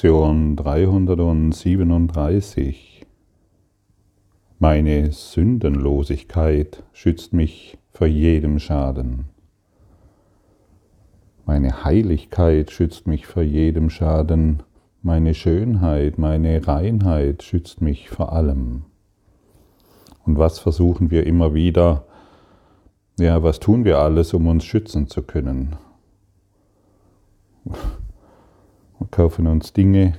Lektion 337. Meine Sündenlosigkeit schützt mich vor jedem Schaden. Meine Heiligkeit schützt mich vor jedem Schaden. Meine Schönheit, meine Reinheit schützt mich vor allem. Und was versuchen wir immer wieder? Ja, was tun wir alles, um uns schützen zu können? Wir kaufen uns Dinge,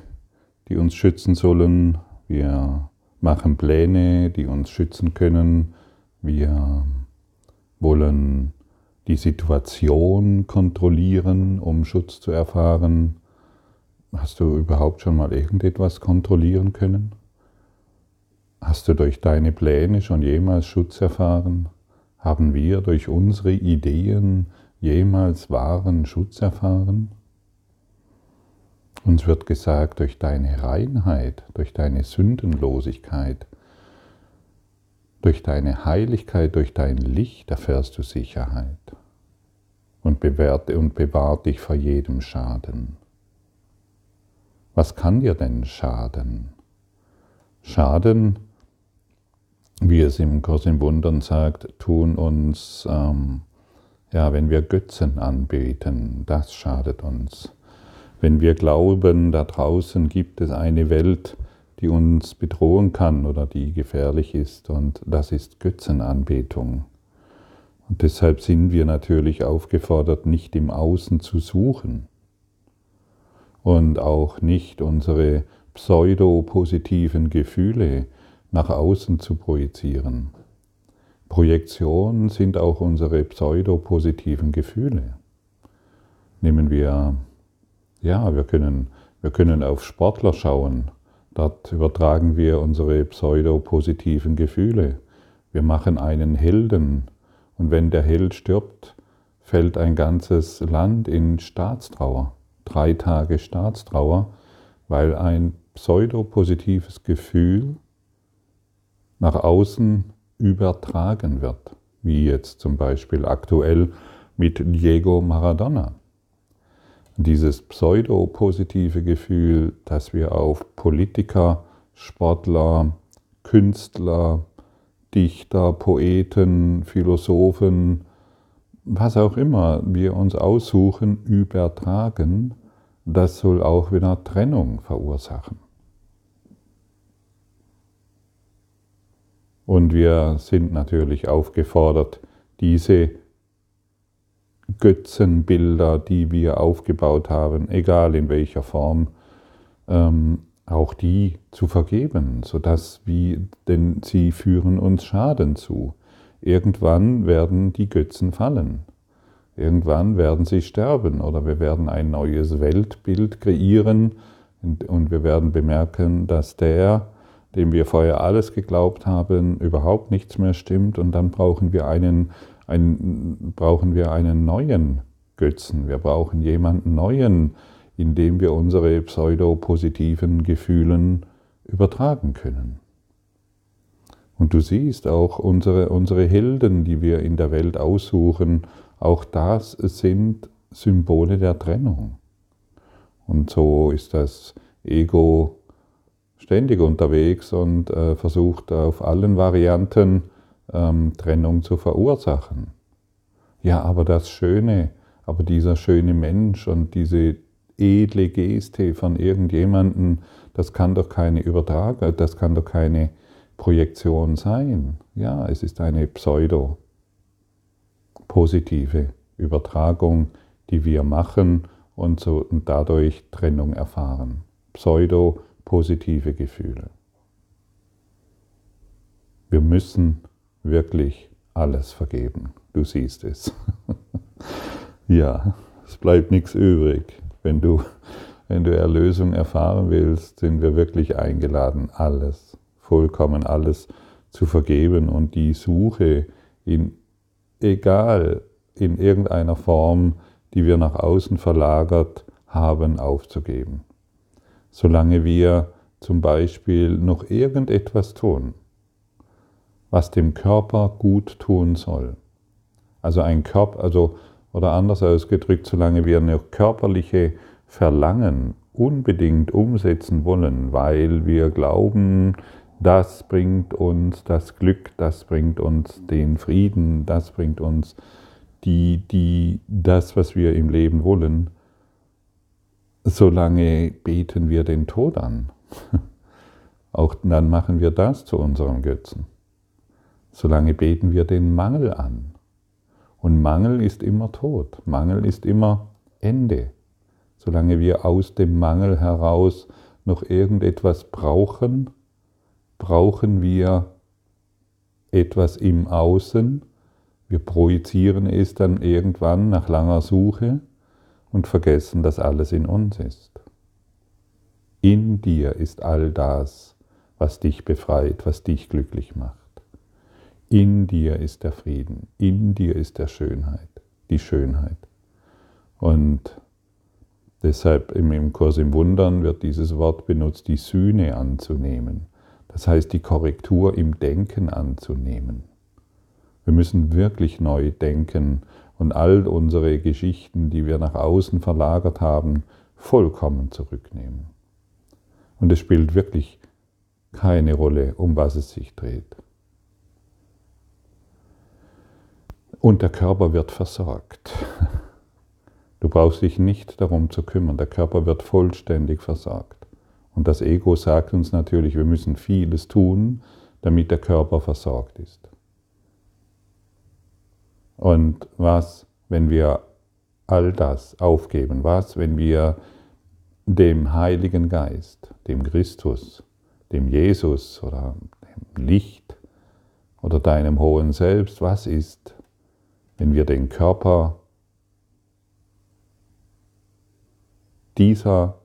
die uns schützen sollen. Wir machen Pläne, die uns schützen können. Wir wollen die Situation kontrollieren, um Schutz zu erfahren. Hast du überhaupt schon mal irgendetwas kontrollieren können? Hast du durch deine Pläne schon jemals Schutz erfahren? Haben wir durch unsere Ideen jemals wahren Schutz erfahren? Uns wird gesagt, durch deine Reinheit, durch deine Sündenlosigkeit, durch deine Heiligkeit, durch dein Licht erfährst du Sicherheit und bewährt und bewahrt dich vor jedem Schaden. Was kann dir denn schaden? Schaden, wie es im Kurs im Wundern sagt, tun uns, ähm, ja, wenn wir Götzen anbeten, das schadet uns wenn wir glauben, da draußen gibt es eine Welt, die uns bedrohen kann oder die gefährlich ist, und das ist Götzenanbetung. Und deshalb sind wir natürlich aufgefordert, nicht im Außen zu suchen und auch nicht unsere pseudo-positiven Gefühle nach außen zu projizieren. Projektion sind auch unsere pseudo-positiven Gefühle. Nehmen wir ja, wir können, wir können auf Sportler schauen. Dort übertragen wir unsere pseudo-positiven Gefühle. Wir machen einen Helden. Und wenn der Held stirbt, fällt ein ganzes Land in Staatstrauer. Drei Tage Staatstrauer, weil ein pseudo-positives Gefühl nach außen übertragen wird. Wie jetzt zum Beispiel aktuell mit Diego Maradona dieses pseudo-positive Gefühl, dass wir auf Politiker, Sportler, Künstler, Dichter, Poeten, Philosophen, was auch immer wir uns aussuchen, übertragen, das soll auch wieder Trennung verursachen. Und wir sind natürlich aufgefordert, diese Götzenbilder, die wir aufgebaut haben, egal in welcher Form, ähm, auch die zu vergeben, sodass wie, denn sie führen uns Schaden zu. Irgendwann werden die Götzen fallen. Irgendwann werden sie sterben oder wir werden ein neues Weltbild kreieren und, und wir werden bemerken, dass der, dem wir vorher alles geglaubt haben, überhaupt nichts mehr stimmt und dann brauchen wir einen ein, brauchen wir einen neuen Götzen. Wir brauchen jemanden neuen, in dem wir unsere pseudo-positiven Gefühlen übertragen können. Und du siehst auch unsere, unsere Helden, die wir in der Welt aussuchen, auch das sind Symbole der Trennung. Und so ist das Ego ständig unterwegs und äh, versucht auf allen Varianten ähm, Trennung zu verursachen. Ja, aber das Schöne, aber dieser schöne Mensch und diese edle Geste von irgendjemandem, das kann doch keine Übertragung, das kann doch keine Projektion sein. Ja, es ist eine pseudo positive Übertragung, die wir machen und, so, und dadurch Trennung erfahren. Pseudo positive Gefühle. Wir müssen wirklich alles vergeben. Du siehst es. ja, es bleibt nichts übrig. Wenn du, wenn du Erlösung erfahren willst, sind wir wirklich eingeladen, alles, vollkommen alles zu vergeben und die Suche in, egal in irgendeiner Form, die wir nach außen verlagert haben, aufzugeben. Solange wir zum Beispiel noch irgendetwas tun, was dem Körper gut tun soll. Also ein Körper, also oder anders ausgedrückt, solange wir noch körperliche Verlangen unbedingt umsetzen wollen, weil wir glauben, das bringt uns das Glück, das bringt uns den Frieden, das bringt uns die, die, das, was wir im Leben wollen, solange beten wir den Tod an. Auch dann machen wir das zu unserem Götzen. Solange beten wir den Mangel an. Und Mangel ist immer Tod. Mangel ist immer Ende. Solange wir aus dem Mangel heraus noch irgendetwas brauchen, brauchen wir etwas im Außen. Wir projizieren es dann irgendwann nach langer Suche und vergessen, dass alles in uns ist. In dir ist all das, was dich befreit, was dich glücklich macht. In dir ist der Frieden, in dir ist der Schönheit, die Schönheit. Und deshalb im Kurs im Wundern wird dieses Wort benutzt, die Sühne anzunehmen. Das heißt, die Korrektur im Denken anzunehmen. Wir müssen wirklich neu denken und all unsere Geschichten, die wir nach außen verlagert haben, vollkommen zurücknehmen. Und es spielt wirklich keine Rolle, um was es sich dreht. Und der Körper wird versorgt. Du brauchst dich nicht darum zu kümmern, der Körper wird vollständig versorgt. Und das Ego sagt uns natürlich, wir müssen vieles tun, damit der Körper versorgt ist. Und was, wenn wir all das aufgeben? Was, wenn wir dem Heiligen Geist, dem Christus, dem Jesus oder dem Licht oder deinem hohen Selbst, was ist, wenn wir den Körper dieser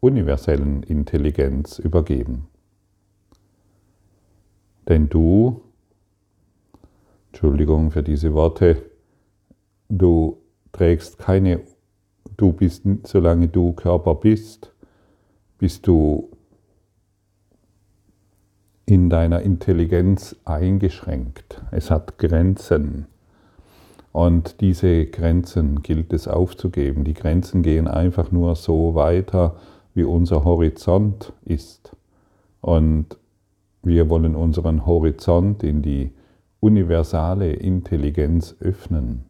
universellen Intelligenz übergeben. Denn du, Entschuldigung für diese Worte, du trägst keine, du bist, solange du Körper bist, bist du in deiner Intelligenz eingeschränkt. Es hat Grenzen. Und diese Grenzen gilt es aufzugeben. Die Grenzen gehen einfach nur so weiter, wie unser Horizont ist. Und wir wollen unseren Horizont in die universale Intelligenz öffnen,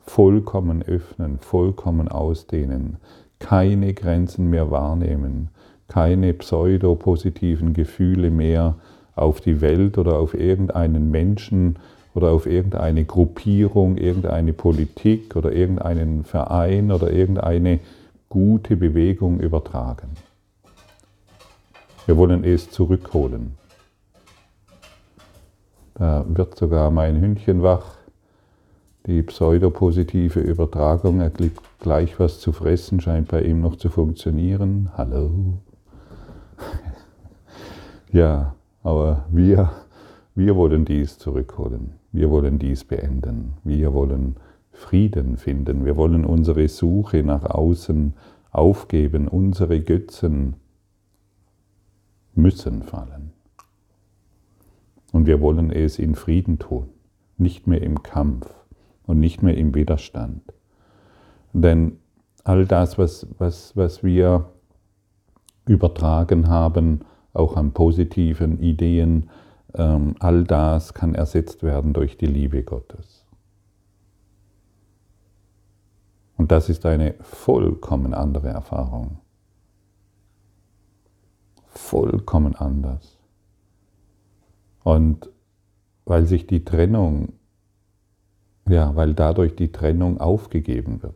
vollkommen öffnen, vollkommen ausdehnen, keine Grenzen mehr wahrnehmen, keine pseudopositiven Gefühle mehr auf die Welt oder auf irgendeinen Menschen oder auf irgendeine Gruppierung, irgendeine Politik oder irgendeinen Verein oder irgendeine gute Bewegung übertragen. Wir wollen es zurückholen. Da wird sogar mein Hündchen wach. Die pseudopositive Übertragung, er kriegt gleich was zu fressen, scheint bei ihm noch zu funktionieren. Hallo. Ja, aber wir, wir wollen dies zurückholen. Wir wollen dies beenden. Wir wollen Frieden finden. Wir wollen unsere Suche nach außen aufgeben. Unsere Götzen müssen fallen. Und wir wollen es in Frieden tun, nicht mehr im Kampf und nicht mehr im Widerstand. Denn all das, was, was, was wir übertragen haben, auch an positiven Ideen, all das kann ersetzt werden durch die Liebe Gottes. Und das ist eine vollkommen andere Erfahrung. Vollkommen anders. Und weil sich die Trennung, ja, weil dadurch die Trennung aufgegeben wird.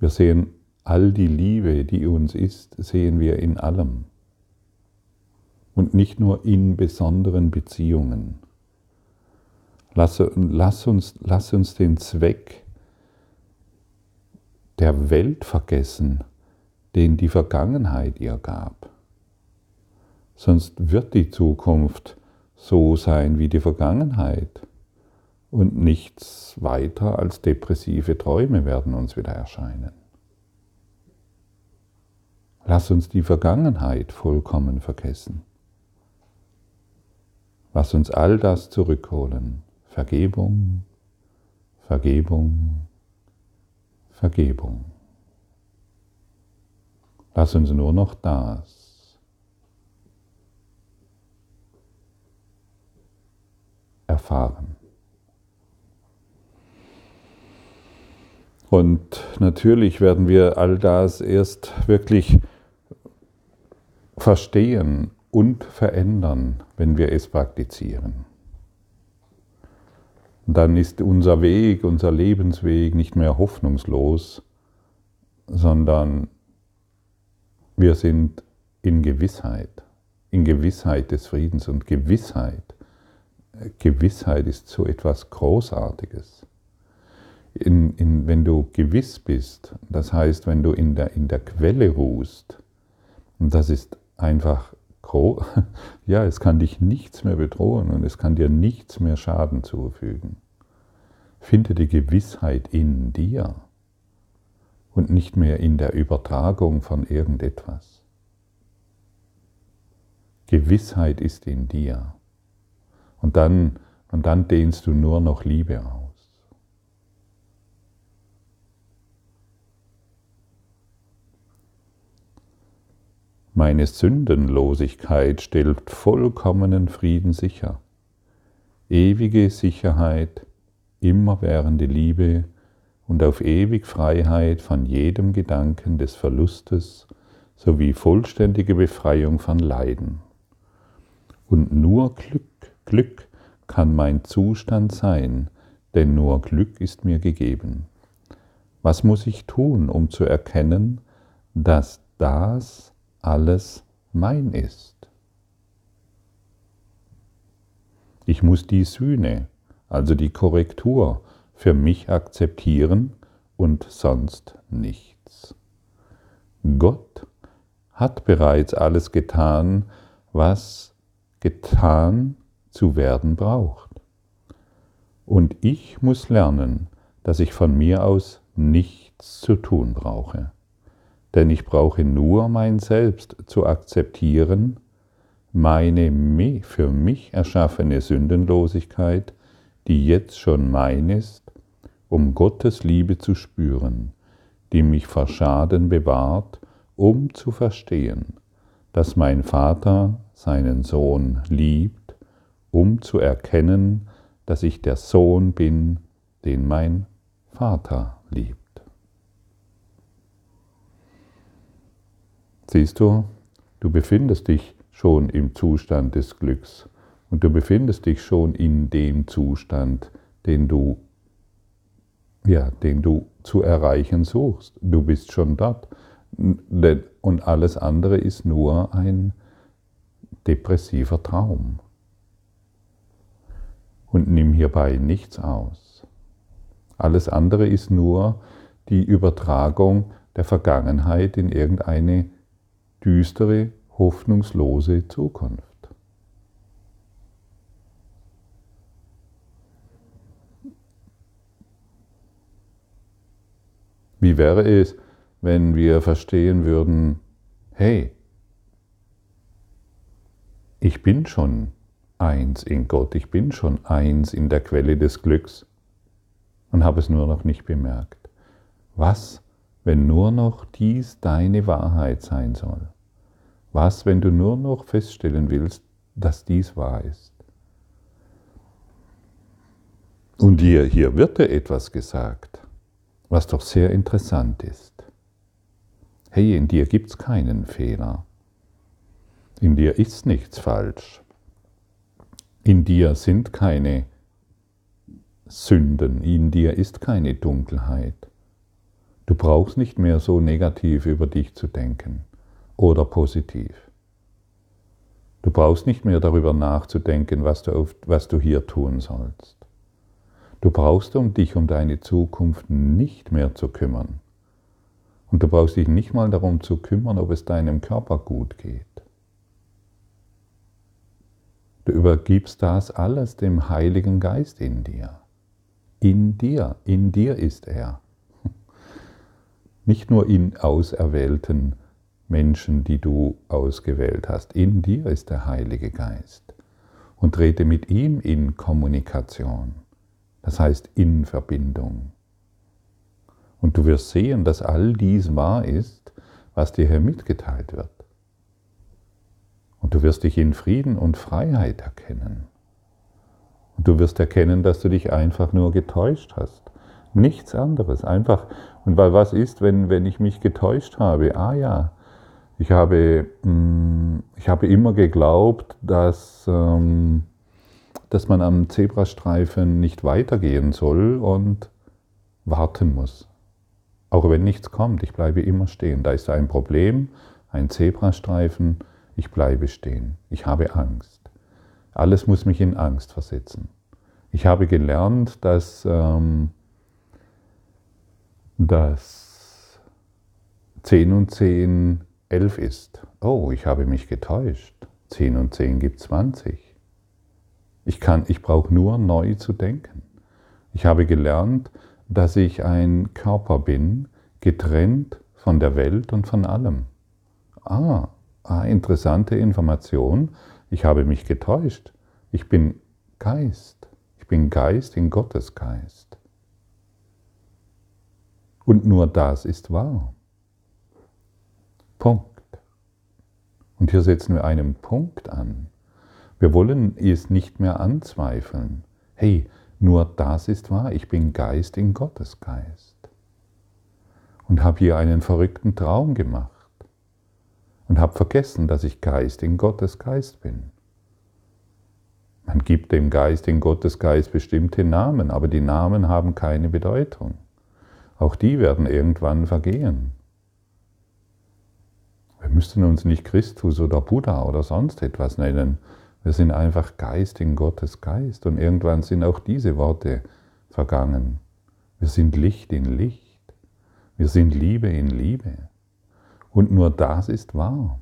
Wir sehen all die Liebe, die uns ist, sehen wir in allem und nicht nur in besonderen Beziehungen. Lass, lass, uns, lass uns den Zweck der Welt vergessen, den die Vergangenheit ihr gab. Sonst wird die Zukunft so sein wie die Vergangenheit und nichts weiter als depressive Träume werden uns wieder erscheinen. Lass uns die Vergangenheit vollkommen vergessen. Lass uns all das zurückholen. Vergebung, Vergebung, Vergebung. Lass uns nur noch das erfahren. Und natürlich werden wir all das erst wirklich verstehen und verändern, wenn wir es praktizieren. dann ist unser Weg, unser Lebensweg nicht mehr hoffnungslos, sondern wir sind in Gewissheit, in Gewissheit des Friedens und Gewissheit. Gewissheit ist so etwas Großartiges in, in, wenn du gewiss bist, das heißt, wenn du in der, in der Quelle ruhst, und das ist einfach, ja, es kann dich nichts mehr bedrohen und es kann dir nichts mehr Schaden zufügen. Finde die Gewissheit in dir und nicht mehr in der Übertragung von irgendetwas. Gewissheit ist in dir. Und dann, und dann dehnst du nur noch Liebe aus. Meine Sündenlosigkeit stellt vollkommenen Frieden sicher, ewige Sicherheit, immerwährende Liebe und auf ewig Freiheit von jedem Gedanken des Verlustes sowie vollständige Befreiung von Leiden. Und nur Glück, Glück kann mein Zustand sein, denn nur Glück ist mir gegeben. Was muss ich tun, um zu erkennen, dass das alles mein ist. Ich muss die Sühne, also die Korrektur, für mich akzeptieren und sonst nichts. Gott hat bereits alles getan, was getan zu werden braucht. Und ich muss lernen, dass ich von mir aus nichts zu tun brauche denn ich brauche nur mein Selbst zu akzeptieren, meine für mich erschaffene Sündenlosigkeit, die jetzt schon mein ist, um Gottes Liebe zu spüren, die mich vor Schaden bewahrt, um zu verstehen, dass mein Vater seinen Sohn liebt, um zu erkennen, dass ich der Sohn bin, den mein Vater liebt. Siehst du, du befindest dich schon im Zustand des Glücks und du befindest dich schon in dem Zustand, den du ja, den du zu erreichen suchst. Du bist schon dort. Und alles andere ist nur ein depressiver Traum. Und nimm hierbei nichts aus. Alles andere ist nur die Übertragung der Vergangenheit in irgendeine düstere, hoffnungslose Zukunft. Wie wäre es, wenn wir verstehen würden, hey, ich bin schon eins in Gott, ich bin schon eins in der Quelle des Glücks und habe es nur noch nicht bemerkt. Was wenn nur noch dies deine Wahrheit sein soll? Was, wenn du nur noch feststellen willst, dass dies wahr ist? Und dir hier wird dir etwas gesagt, was doch sehr interessant ist. Hey, in dir gibt es keinen Fehler. In dir ist nichts falsch. In dir sind keine Sünden, in dir ist keine Dunkelheit. Du brauchst nicht mehr so negativ über dich zu denken oder positiv. Du brauchst nicht mehr darüber nachzudenken, was du, auf, was du hier tun sollst. Du brauchst um dich, um deine Zukunft nicht mehr zu kümmern. Und du brauchst dich nicht mal darum zu kümmern, ob es deinem Körper gut geht. Du übergibst das alles dem Heiligen Geist in dir. In dir, in dir ist er nicht nur in auserwählten Menschen, die du ausgewählt hast. In dir ist der Heilige Geist. Und trete mit ihm in Kommunikation, das heißt in Verbindung. Und du wirst sehen, dass all dies wahr ist, was dir hier mitgeteilt wird. Und du wirst dich in Frieden und Freiheit erkennen. Und du wirst erkennen, dass du dich einfach nur getäuscht hast. Nichts anderes. Einfach. Und weil was ist, wenn, wenn ich mich getäuscht habe? Ah ja, ich habe, mm, ich habe immer geglaubt, dass, ähm, dass man am Zebrastreifen nicht weitergehen soll und warten muss. Auch wenn nichts kommt, ich bleibe immer stehen. Da ist ein Problem, ein Zebrastreifen, ich bleibe stehen. Ich habe Angst. Alles muss mich in Angst versetzen. Ich habe gelernt, dass, ähm, dass 10 und 10 11 ist. Oh, ich habe mich getäuscht. 10 und 10 gibt 20. Ich, ich brauche nur neu zu denken. Ich habe gelernt, dass ich ein Körper bin, getrennt von der Welt und von allem. Ah, ah, interessante Information. Ich habe mich getäuscht. Ich bin Geist. Ich bin Geist in Gottes Geist. Und nur das ist wahr. Punkt. Und hier setzen wir einen Punkt an. Wir wollen es nicht mehr anzweifeln. Hey, nur das ist wahr. Ich bin Geist in Gottes Geist. Und habe hier einen verrückten Traum gemacht. Und habe vergessen, dass ich Geist in Gottes Geist bin. Man gibt dem Geist in Gottes Geist bestimmte Namen, aber die Namen haben keine Bedeutung. Auch die werden irgendwann vergehen. Wir müssten uns nicht Christus oder Buddha oder sonst etwas nennen. Wir sind einfach Geist in Gottes Geist und irgendwann sind auch diese Worte vergangen. Wir sind Licht in Licht. Wir sind Liebe in Liebe. Und nur das ist wahr.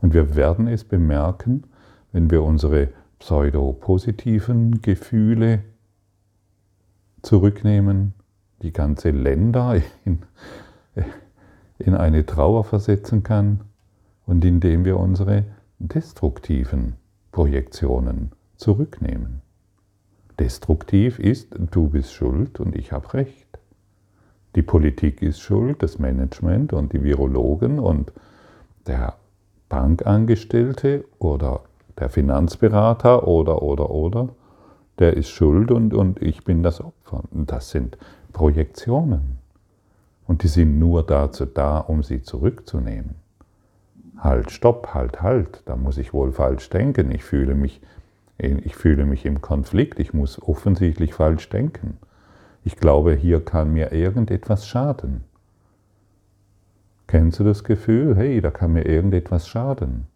Und wir werden es bemerken, wenn wir unsere pseudo-positiven Gefühle zurücknehmen, die ganze Länder in, in eine Trauer versetzen kann und indem wir unsere destruktiven Projektionen zurücknehmen. Destruktiv ist, du bist schuld und ich habe recht. Die Politik ist schuld, das Management und die Virologen und der Bankangestellte oder der Finanzberater oder, oder, oder, der ist schuld und, und ich bin das Opfer. Das sind Projektionen. Und die sind nur dazu da, um sie zurückzunehmen. Halt, stopp, halt, halt, da muss ich wohl falsch denken. Ich fühle mich, ich fühle mich im Konflikt, ich muss offensichtlich falsch denken. Ich glaube, hier kann mir irgendetwas schaden. Kennst du das Gefühl, hey, da kann mir irgendetwas schaden?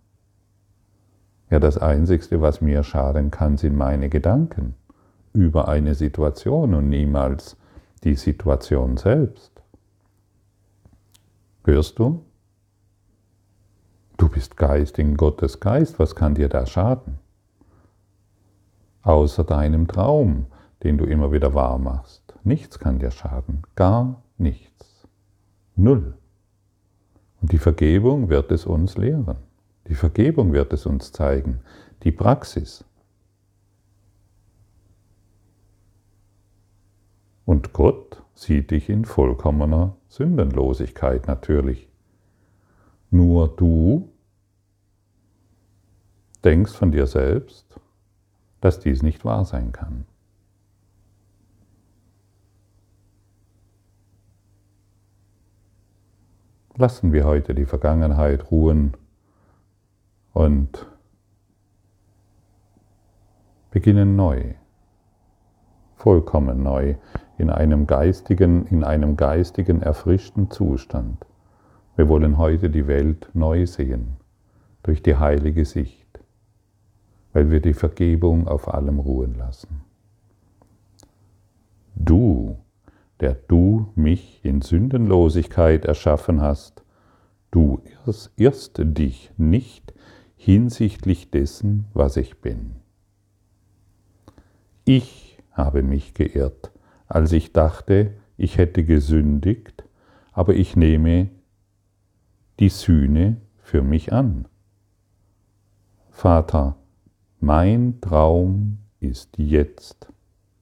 Ja, das Einzige, was mir schaden kann, sind meine Gedanken über eine Situation und niemals die Situation selbst. Hörst du? Du bist Geist in Gottes Geist, was kann dir da schaden? Außer deinem Traum, den du immer wieder wahr machst. Nichts kann dir schaden, gar nichts. Null. Und die Vergebung wird es uns lehren. Die Vergebung wird es uns zeigen. Die Praxis. Und Gott sieht dich in vollkommener Sündenlosigkeit natürlich. Nur du denkst von dir selbst, dass dies nicht wahr sein kann. Lassen wir heute die Vergangenheit ruhen und beginnen neu, vollkommen neu in einem geistigen, in einem geistigen, erfrischten Zustand. Wir wollen heute die Welt neu sehen, durch die heilige Sicht, weil wir die Vergebung auf allem ruhen lassen. Du, der du mich in Sündenlosigkeit erschaffen hast, du irrst dich nicht hinsichtlich dessen, was ich bin. Ich habe mich geirrt, als ich dachte, ich hätte gesündigt, aber ich nehme die Sühne für mich an. Vater, mein Traum ist jetzt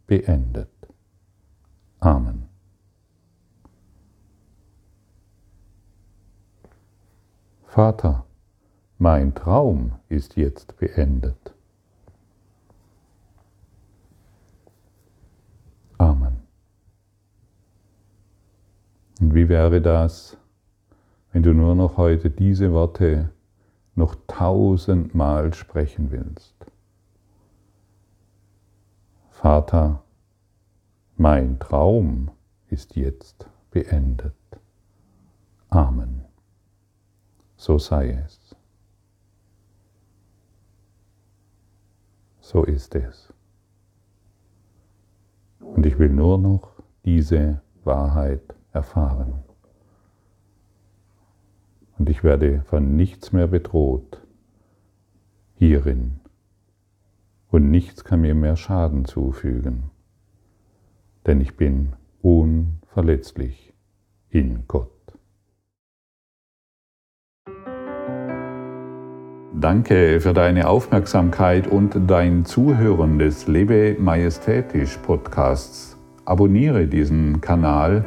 beendet. Amen. Vater, mein Traum ist jetzt beendet. Und wie wäre das, wenn du nur noch heute diese Worte noch tausendmal sprechen willst? Vater, mein Traum ist jetzt beendet. Amen. So sei es. So ist es. Und ich will nur noch diese Wahrheit erfahren. Und ich werde von nichts mehr bedroht hierin. Und nichts kann mir mehr Schaden zufügen, denn ich bin unverletzlich in Gott. Danke für deine Aufmerksamkeit und dein Zuhören des Lebe Majestätisch Podcasts. Abonniere diesen Kanal,